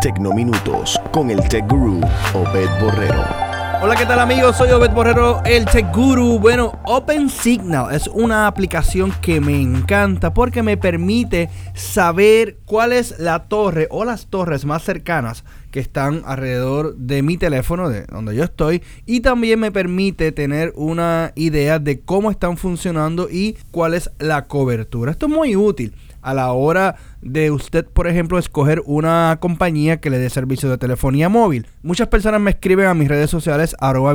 Tecnominutos con el Tech Guru Obed Borrero. Hola, ¿qué tal amigos? Soy Obed Borrero, el Tech Guru. Bueno, OpenSignal es una aplicación que me encanta porque me permite saber cuál es la torre o las torres más cercanas que están alrededor de mi teléfono, de donde yo estoy, y también me permite tener una idea de cómo están funcionando y cuál es la cobertura. Esto es muy útil a la hora de usted, por ejemplo, escoger una compañía que le dé servicio de telefonía móvil. Muchas personas me escriben a mis redes sociales, arroba.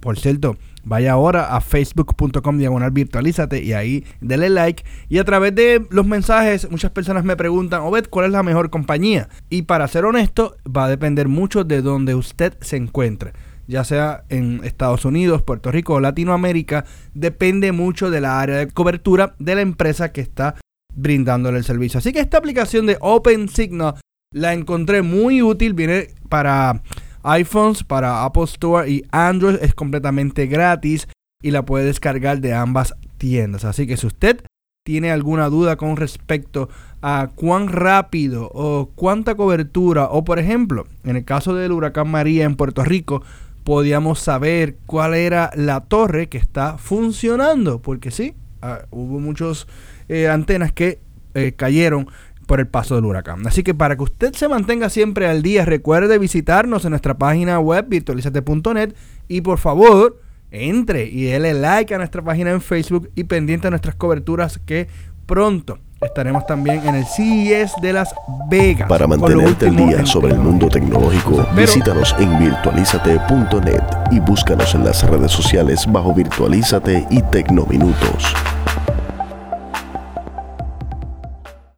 Por cierto, vaya ahora a facebook.com diagonal virtualízate y ahí dele like. Y a través de los mensajes, muchas personas me preguntan, Obed, ¿cuál es la mejor compañía? Y para ser honesto, va a depender mucho de donde usted se encuentre ya sea en Estados Unidos, Puerto Rico o Latinoamérica, depende mucho de la área de cobertura de la empresa que está brindándole el servicio. Así que esta aplicación de OpenSignal la encontré muy útil. Viene para iPhones, para Apple Store y Android. Es completamente gratis y la puede descargar de ambas tiendas. Así que si usted tiene alguna duda con respecto a cuán rápido o cuánta cobertura, o por ejemplo, en el caso del huracán María en Puerto Rico, podíamos saber cuál era la torre que está funcionando, porque sí, ah, hubo muchos eh, antenas que eh, cayeron por el paso del huracán. Así que para que usted se mantenga siempre al día, recuerde visitarnos en nuestra página web virtualizate.net y por favor entre y déle like a nuestra página en Facebook y pendiente a nuestras coberturas que pronto estaremos también en el CES de Las Vegas. Para mantenerte al día sobre el mundo tecnológico, visítanos en virtualizate.net y búscanos en las redes sociales bajo Virtualízate y Tecnominutos.